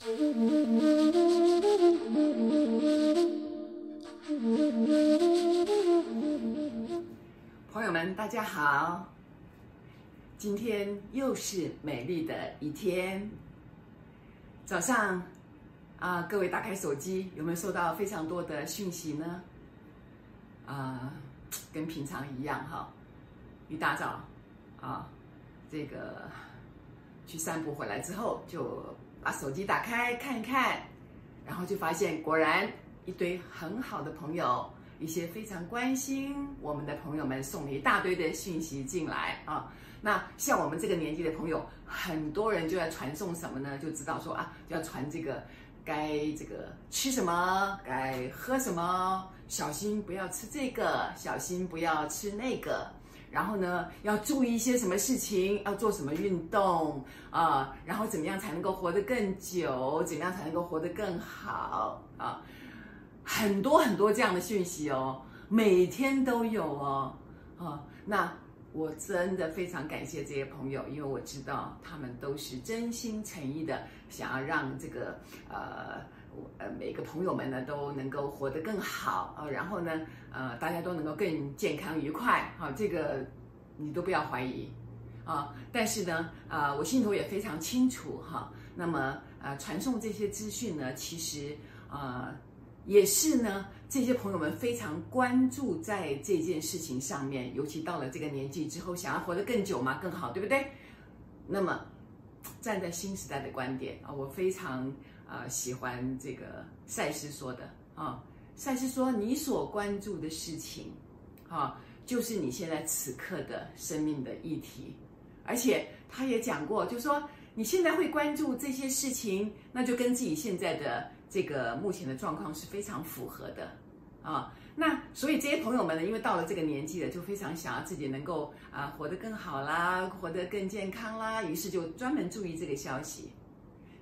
朋友们，大家好！今天又是美丽的一天。早上啊，各位打开手机，有没有收到非常多的讯息呢？啊，跟平常一样哈，一大早啊，这个去散步回来之后，就把手机打开看一看，然后就发现果然一堆很好的朋友。一些非常关心我们的朋友们送了一大堆的讯息进来啊，那像我们这个年纪的朋友，很多人就在传送什么呢？就知道说啊，就要传这个该这个吃什么，该喝什么，小心不要吃这个，小心不要吃那个，然后呢，要注意一些什么事情，要做什么运动啊，然后怎么样才能够活得更久，怎么样才能够活得更好啊？很多很多这样的讯息哦，每天都有哦，啊，那我真的非常感谢这些朋友，因为我知道他们都是真心诚意的，想要让这个呃呃每个朋友们呢都能够活得更好啊，然后呢呃大家都能够更健康愉快，哈，这个你都不要怀疑啊。但是呢啊，我心头也非常清楚哈，那么呃传送这些资讯呢，其实啊。也是呢，这些朋友们非常关注在这件事情上面，尤其到了这个年纪之后，想要活得更久嘛，更好，对不对？那么，站在新时代的观点啊，我非常、呃、喜欢这个赛斯说的啊，赛斯说你所关注的事情啊，就是你现在此刻的生命的议题，而且他也讲过，就说你现在会关注这些事情，那就跟自己现在的。这个目前的状况是非常符合的，啊，那所以这些朋友们呢，因为到了这个年纪了，就非常想要自己能够啊活得更好啦，活得更健康啦，于是就专门注意这个消息。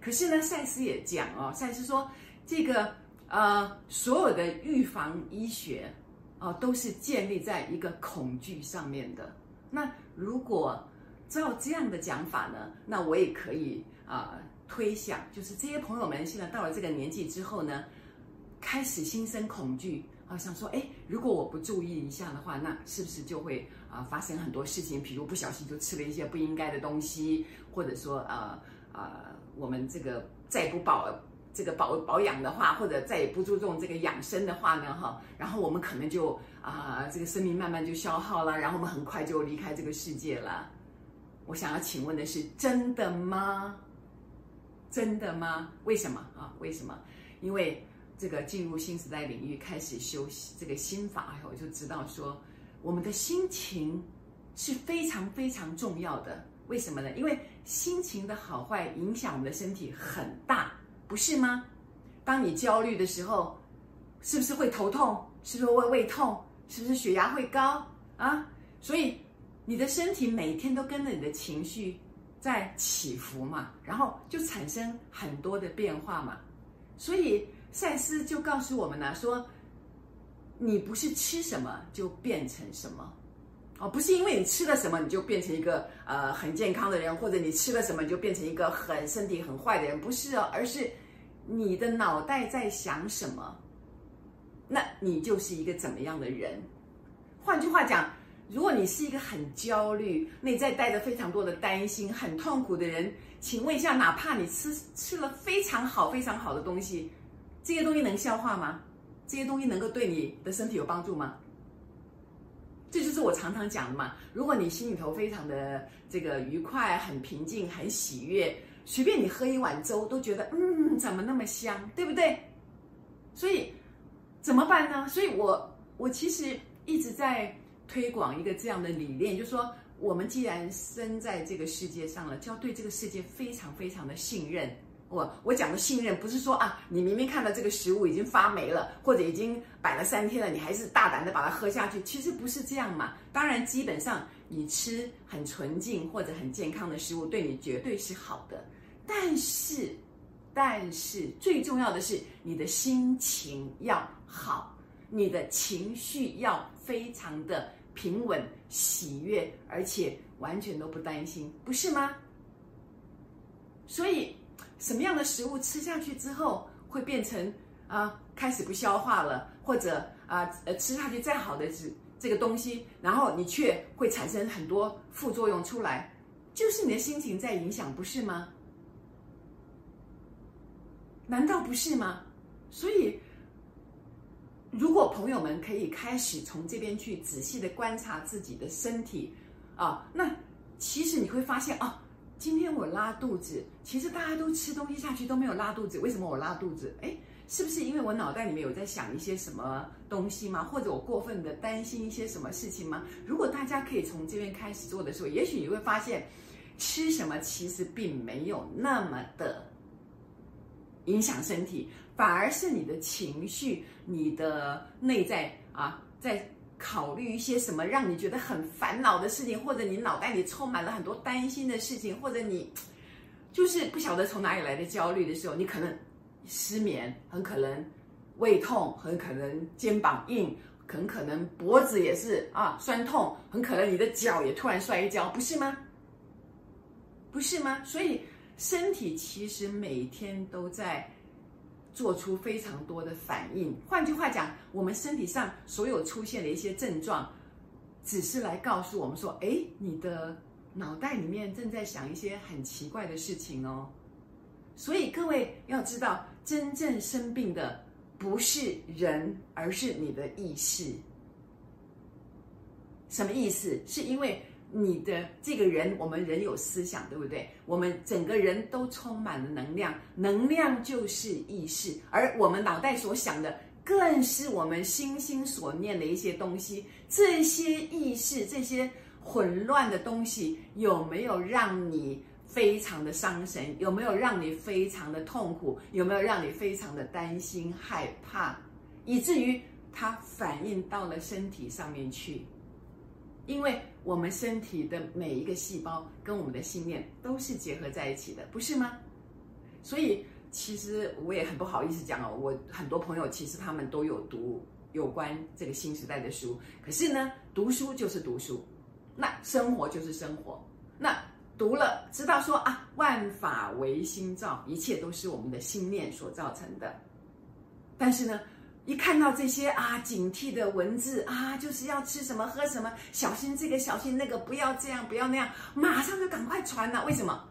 可是呢，赛斯也讲哦，赛斯说这个呃所有的预防医学啊都是建立在一个恐惧上面的。那如果照这样的讲法呢，那我也可以啊。推想就是这些朋友们现在到了这个年纪之后呢，开始心生恐惧啊，想说，哎，如果我不注意一下的话，那是不是就会啊发生很多事情？比如不小心就吃了一些不应该的东西，或者说啊啊，我们这个再不保这个保保养的话，或者再也不注重这个养生的话呢，哈，然后我们可能就啊这个生命慢慢就消耗了，然后我们很快就离开这个世界了。我想要请问的是，真的吗？真的吗？为什么啊？为什么？因为这个进入新时代领域，开始修这个心法，我就知道说，我们的心情是非常非常重要的。为什么呢？因为心情的好坏影响我们的身体很大，不是吗？当你焦虑的时候，是不是会头痛？是不是会胃痛？是不是血压会高啊？所以你的身体每天都跟着你的情绪。在起伏嘛，然后就产生很多的变化嘛，所以赛斯就告诉我们呢，说你不是吃什么就变成什么，哦，不是因为你吃了什么你就变成一个呃很健康的人，或者你吃了什么你就变成一个很身体很坏的人，不是哦，而是你的脑袋在想什么，那你就是一个怎么样的人。换句话讲。如果你是一个很焦虑、内在带着非常多的担心、很痛苦的人，请问一下，哪怕你吃吃了非常好、非常好的东西，这些东西能消化吗？这些东西能够对你的身体有帮助吗？这就是我常常讲的嘛。如果你心里头非常的这个愉快、很平静、很喜悦，随便你喝一碗粥都觉得嗯，怎么那么香，对不对？所以怎么办呢？所以我我其实一直在。推广一个这样的理念，就是说，我们既然生在这个世界上了，就要对这个世界非常非常的信任。我我讲的信任，不是说啊，你明明看到这个食物已经发霉了，或者已经摆了三天了，你还是大胆的把它喝下去，其实不是这样嘛。当然，基本上你吃很纯净或者很健康的食物，对你绝对是好的。但是，但是最重要的是你的心情要好，你的情绪要非常的。平稳、喜悦，而且完全都不担心，不是吗？所以，什么样的食物吃下去之后会变成啊开始不消化了，或者啊呃吃下去再好的这这个东西，然后你却会产生很多副作用出来，就是你的心情在影响，不是吗？难道不是吗？所以，如果朋友们可以开始从这边去仔细的观察自己的身体啊，那其实你会发现啊。今天我拉肚子，其实大家都吃东西下去都没有拉肚子，为什么我拉肚子？哎，是不是因为我脑袋里面有在想一些什么东西吗？或者我过分的担心一些什么事情吗？如果大家可以从这边开始做的时候，也许你会发现，吃什么其实并没有那么的影响身体，反而是你的情绪、你的内在啊，在。考虑一些什么让你觉得很烦恼的事情，或者你脑袋里充满了很多担心的事情，或者你就是不晓得从哪里来的焦虑的时候，你可能失眠，很可能胃痛，很可能肩膀硬，很可能脖子也是啊酸痛，很可能你的脚也突然摔一跤，不是吗？不是吗？所以身体其实每天都在。做出非常多的反应。换句话讲，我们身体上所有出现的一些症状，只是来告诉我们说：哎，你的脑袋里面正在想一些很奇怪的事情哦。所以各位要知道，真正生病的不是人，而是你的意识。什么意思？是因为。你的这个人，我们人有思想，对不对？我们整个人都充满了能量，能量就是意识，而我们脑袋所想的，更是我们心心所念的一些东西。这些意识，这些混乱的东西，有没有让你非常的伤神？有没有让你非常的痛苦？有没有让你非常的担心、害怕，以至于它反映到了身体上面去？因为我们身体的每一个细胞跟我们的信念都是结合在一起的，不是吗？所以其实我也很不好意思讲哦，我很多朋友其实他们都有读有关这个新时代的书，可是呢，读书就是读书，那生活就是生活，那读了知道说啊，万法唯心造，一切都是我们的心念所造成的，但是呢。一看到这些啊，警惕的文字啊，就是要吃什么喝什么，小心这个，小心那个，不要这样，不要那样，马上就赶快传了。为什么？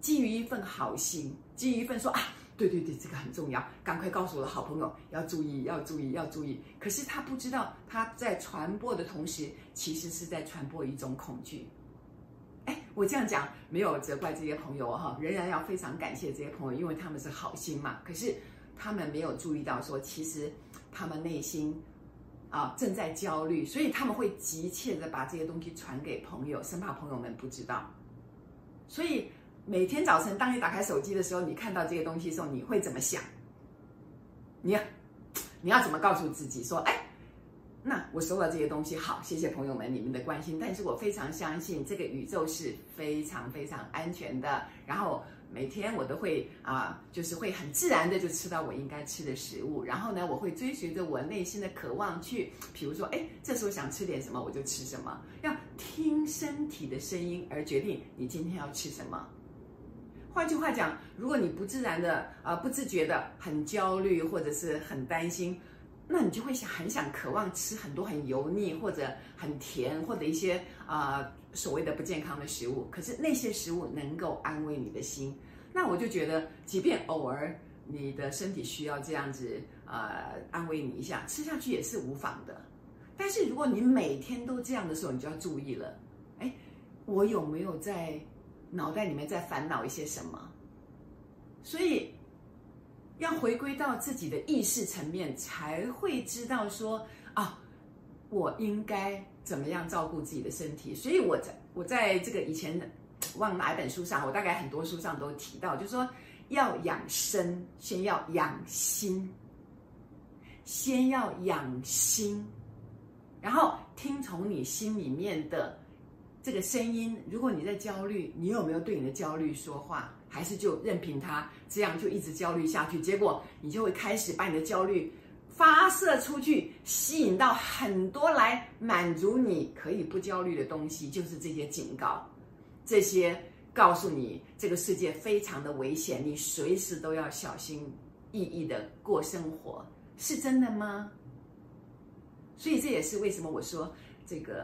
基于一份好心，基于一份说啊，对对对，这个很重要，赶快告诉我的好朋友要注意，要注意，要注意。可是他不知道，他在传播的同时，其实是在传播一种恐惧。哎，我这样讲没有责怪这些朋友哈，仍然要非常感谢这些朋友，因为他们是好心嘛。可是。他们没有注意到，说其实他们内心啊正在焦虑，所以他们会急切的把这些东西传给朋友，生怕朋友们不知道。所以每天早晨，当你打开手机的时候，你看到这些东西的时候，你会怎么想？你要你要怎么告诉自己说，哎，那我收到这些东西，好，谢谢朋友们你们的关心，但是我非常相信这个宇宙是非常非常安全的，然后。每天我都会啊，就是会很自然的就吃到我应该吃的食物，然后呢，我会追随着我内心的渴望去，比如说，哎，这时候想吃点什么，我就吃什么，要听身体的声音而决定你今天要吃什么。换句话讲，如果你不自然的啊，不自觉的很焦虑或者是很担心，那你就会想很想渴望吃很多很油腻或者很甜或者一些啊。所谓的不健康的食物，可是那些食物能够安慰你的心，那我就觉得，即便偶尔你的身体需要这样子，呃，安慰你一下，吃下去也是无妨的。但是如果你每天都这样的时候，你就要注意了，哎，我有没有在脑袋里面在烦恼一些什么？所以要回归到自己的意识层面，才会知道说啊。我应该怎么样照顾自己的身体？所以我在我在这个以前忘哪一本书上，我大概很多书上都提到，就是说要养生，先要养心，先要养心，然后听从你心里面的这个声音。如果你在焦虑，你有没有对你的焦虑说话？还是就任凭它这样就一直焦虑下去？结果你就会开始把你的焦虑。发射出去，吸引到很多来满足你可以不焦虑的东西，就是这些警告，这些告诉你这个世界非常的危险，你随时都要小心翼翼的过生活，是真的吗？所以这也是为什么我说这个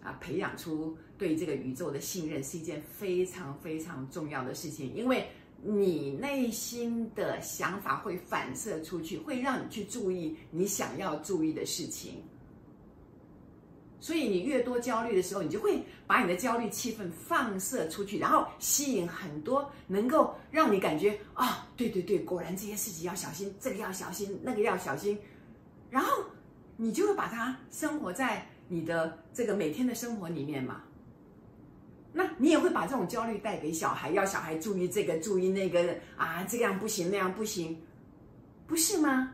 啊，培养出对这个宇宙的信任是一件非常非常重要的事情，因为你内心的想法会反射出去，会让你去注意你想要注意的事情。所以你越多焦虑的时候，你就会把你的焦虑气氛放射出去，然后吸引很多能够让你感觉啊、对对对，果然这些事情要小心，这个要小心，那个要小心，然后你就会把它生活在你的这个每天的生活里面嘛。你也会把这种焦虑带给小孩，要小孩注意这个，注意那个啊，这样不行，那样不行，不是吗？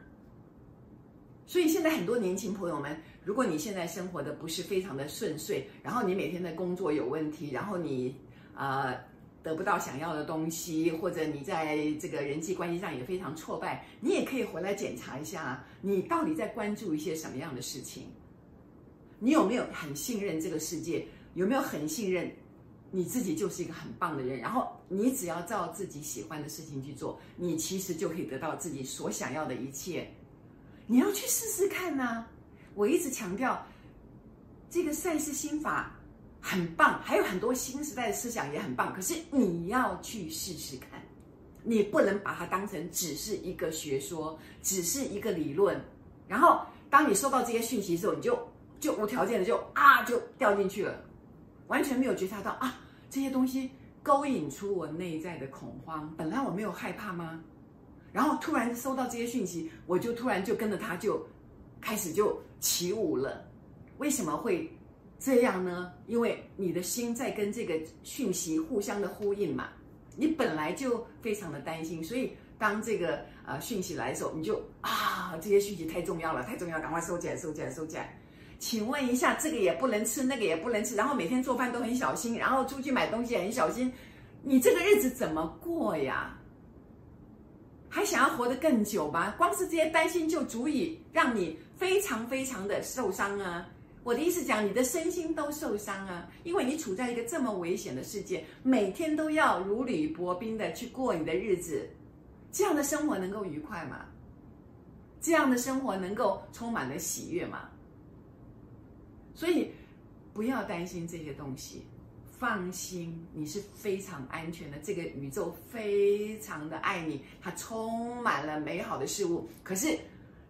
所以现在很多年轻朋友们。如果你现在生活的不是非常的顺遂，然后你每天的工作有问题，然后你呃得不到想要的东西，或者你在这个人际关系上也非常挫败，你也可以回来检查一下，你到底在关注一些什么样的事情？你有没有很信任这个世界？有没有很信任你自己就是一个很棒的人？然后你只要照自己喜欢的事情去做，你其实就可以得到自己所想要的一切。你要去试试看呐。我一直强调，这个赛事心法很棒，还有很多新时代的思想也很棒。可是你要去试试看，你不能把它当成只是一个学说，只是一个理论。然后当你收到这些讯息之后，你就就无条件的就啊就掉进去了，完全没有觉察到啊这些东西勾引出我内在的恐慌。本来我没有害怕吗？然后突然收到这些讯息，我就突然就跟着他就。开始就起舞了，为什么会这样呢？因为你的心在跟这个讯息互相的呼应嘛。你本来就非常的担心，所以当这个呃讯息来的时候，你就啊，这些讯息太重要了，太重要，赶快收起来，收起来，收起来。请问一下，这个也不能吃，那个也不能吃，然后每天做饭都很小心，然后出去买东西也很小心，你这个日子怎么过呀？还想要活得更久吗？光是这些担心就足以让你非常非常的受伤啊！我的意思讲，你的身心都受伤啊，因为你处在一个这么危险的世界，每天都要如履薄冰的去过你的日子，这样的生活能够愉快吗？这样的生活能够充满了喜悦吗？所以不要担心这些东西。放心，你是非常安全的。这个宇宙非常的爱你，它充满了美好的事物。可是，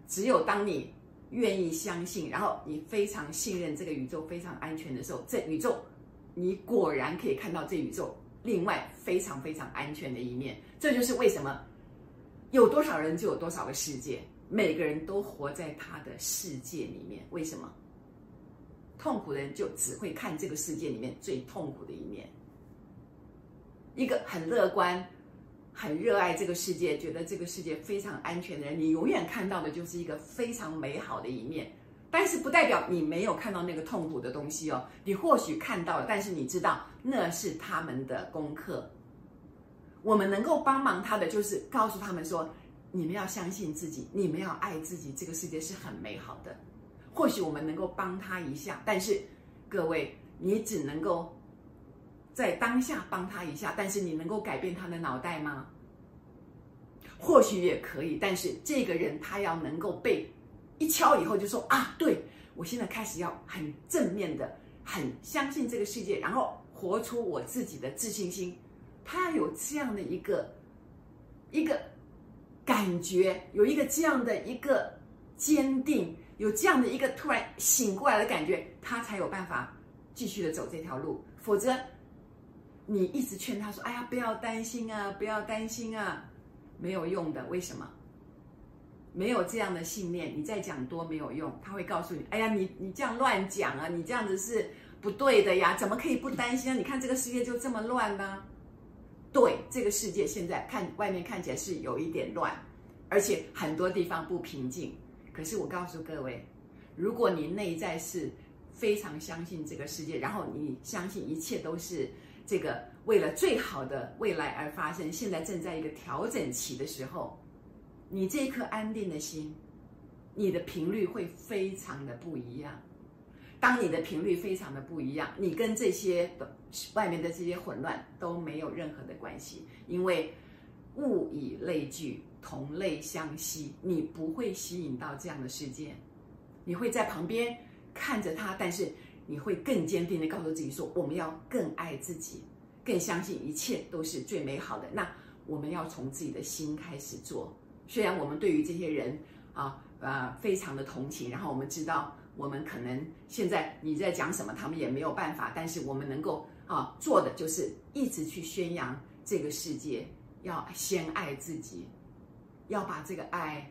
只有当你愿意相信，然后你非常信任这个宇宙非常安全的时候，这宇宙，你果然可以看到这宇宙另外非常非常安全的一面。这就是为什么有多少人就有多少个世界，每个人都活在他的世界里面。为什么？痛苦的人就只会看这个世界里面最痛苦的一面。一个很乐观、很热爱这个世界、觉得这个世界非常安全的人，你永远看到的就是一个非常美好的一面。但是不代表你没有看到那个痛苦的东西哦。你或许看到了，但是你知道那是他们的功课。我们能够帮忙他的，就是告诉他们说：你们要相信自己，你们要爱自己，这个世界是很美好的。或许我们能够帮他一下，但是各位，你只能够在当下帮他一下，但是你能够改变他的脑袋吗？或许也可以，但是这个人他要能够被一敲以后就说啊，对，我现在开始要很正面的，很相信这个世界，然后活出我自己的自信心。他要有这样的一个一个感觉，有一个这样的一个坚定。有这样的一个突然醒过来的感觉，他才有办法继续的走这条路。否则，你一直劝他说：“哎呀，不要担心啊，不要担心啊，没有用的。”为什么？没有这样的信念，你再讲多没有用。他会告诉你：“哎呀，你你这样乱讲啊，你这样子是不对的呀，怎么可以不担心啊？你看这个世界就这么乱呢？”对，这个世界现在看外面看起来是有一点乱，而且很多地方不平静。可是我告诉各位，如果你内在是非常相信这个世界，然后你相信一切都是这个为了最好的未来而发生，现在正在一个调整期的时候，你这颗安定的心，你的频率会非常的不一样。当你的频率非常的不一样，你跟这些外面的这些混乱都没有任何的关系，因为物以类聚，同类相吸，你不会吸引到这样的世界，你会在旁边看着他，但是你会更坚定的告诉自己说，我们要更爱自己，更相信一切都是最美好的。那我们要从自己的心开始做，虽然我们对于这些人啊，呃，非常的同情，然后我们知道。我们可能现在你在讲什么，他们也没有办法。但是我们能够啊做的就是一直去宣扬这个世界，要先爱自己，要把这个爱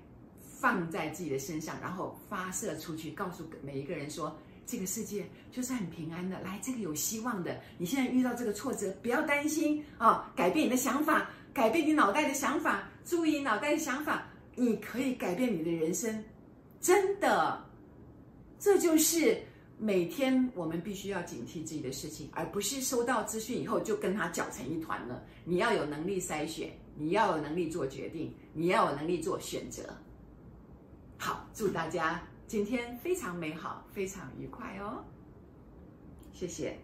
放在自己的身上，然后发射出去，告诉每一个人说，这个世界就是很平安的，来，这个有希望的。你现在遇到这个挫折，不要担心啊，改变你的想法，改变你脑袋的想法，注意脑袋的想法，你可以改变你的人生，真的。这就是每天我们必须要警惕自己的事情，而不是收到资讯以后就跟他搅成一团了。你要有能力筛选，你要有能力做决定，你要有能力做选择。好，祝大家今天非常美好，非常愉快哦！谢谢。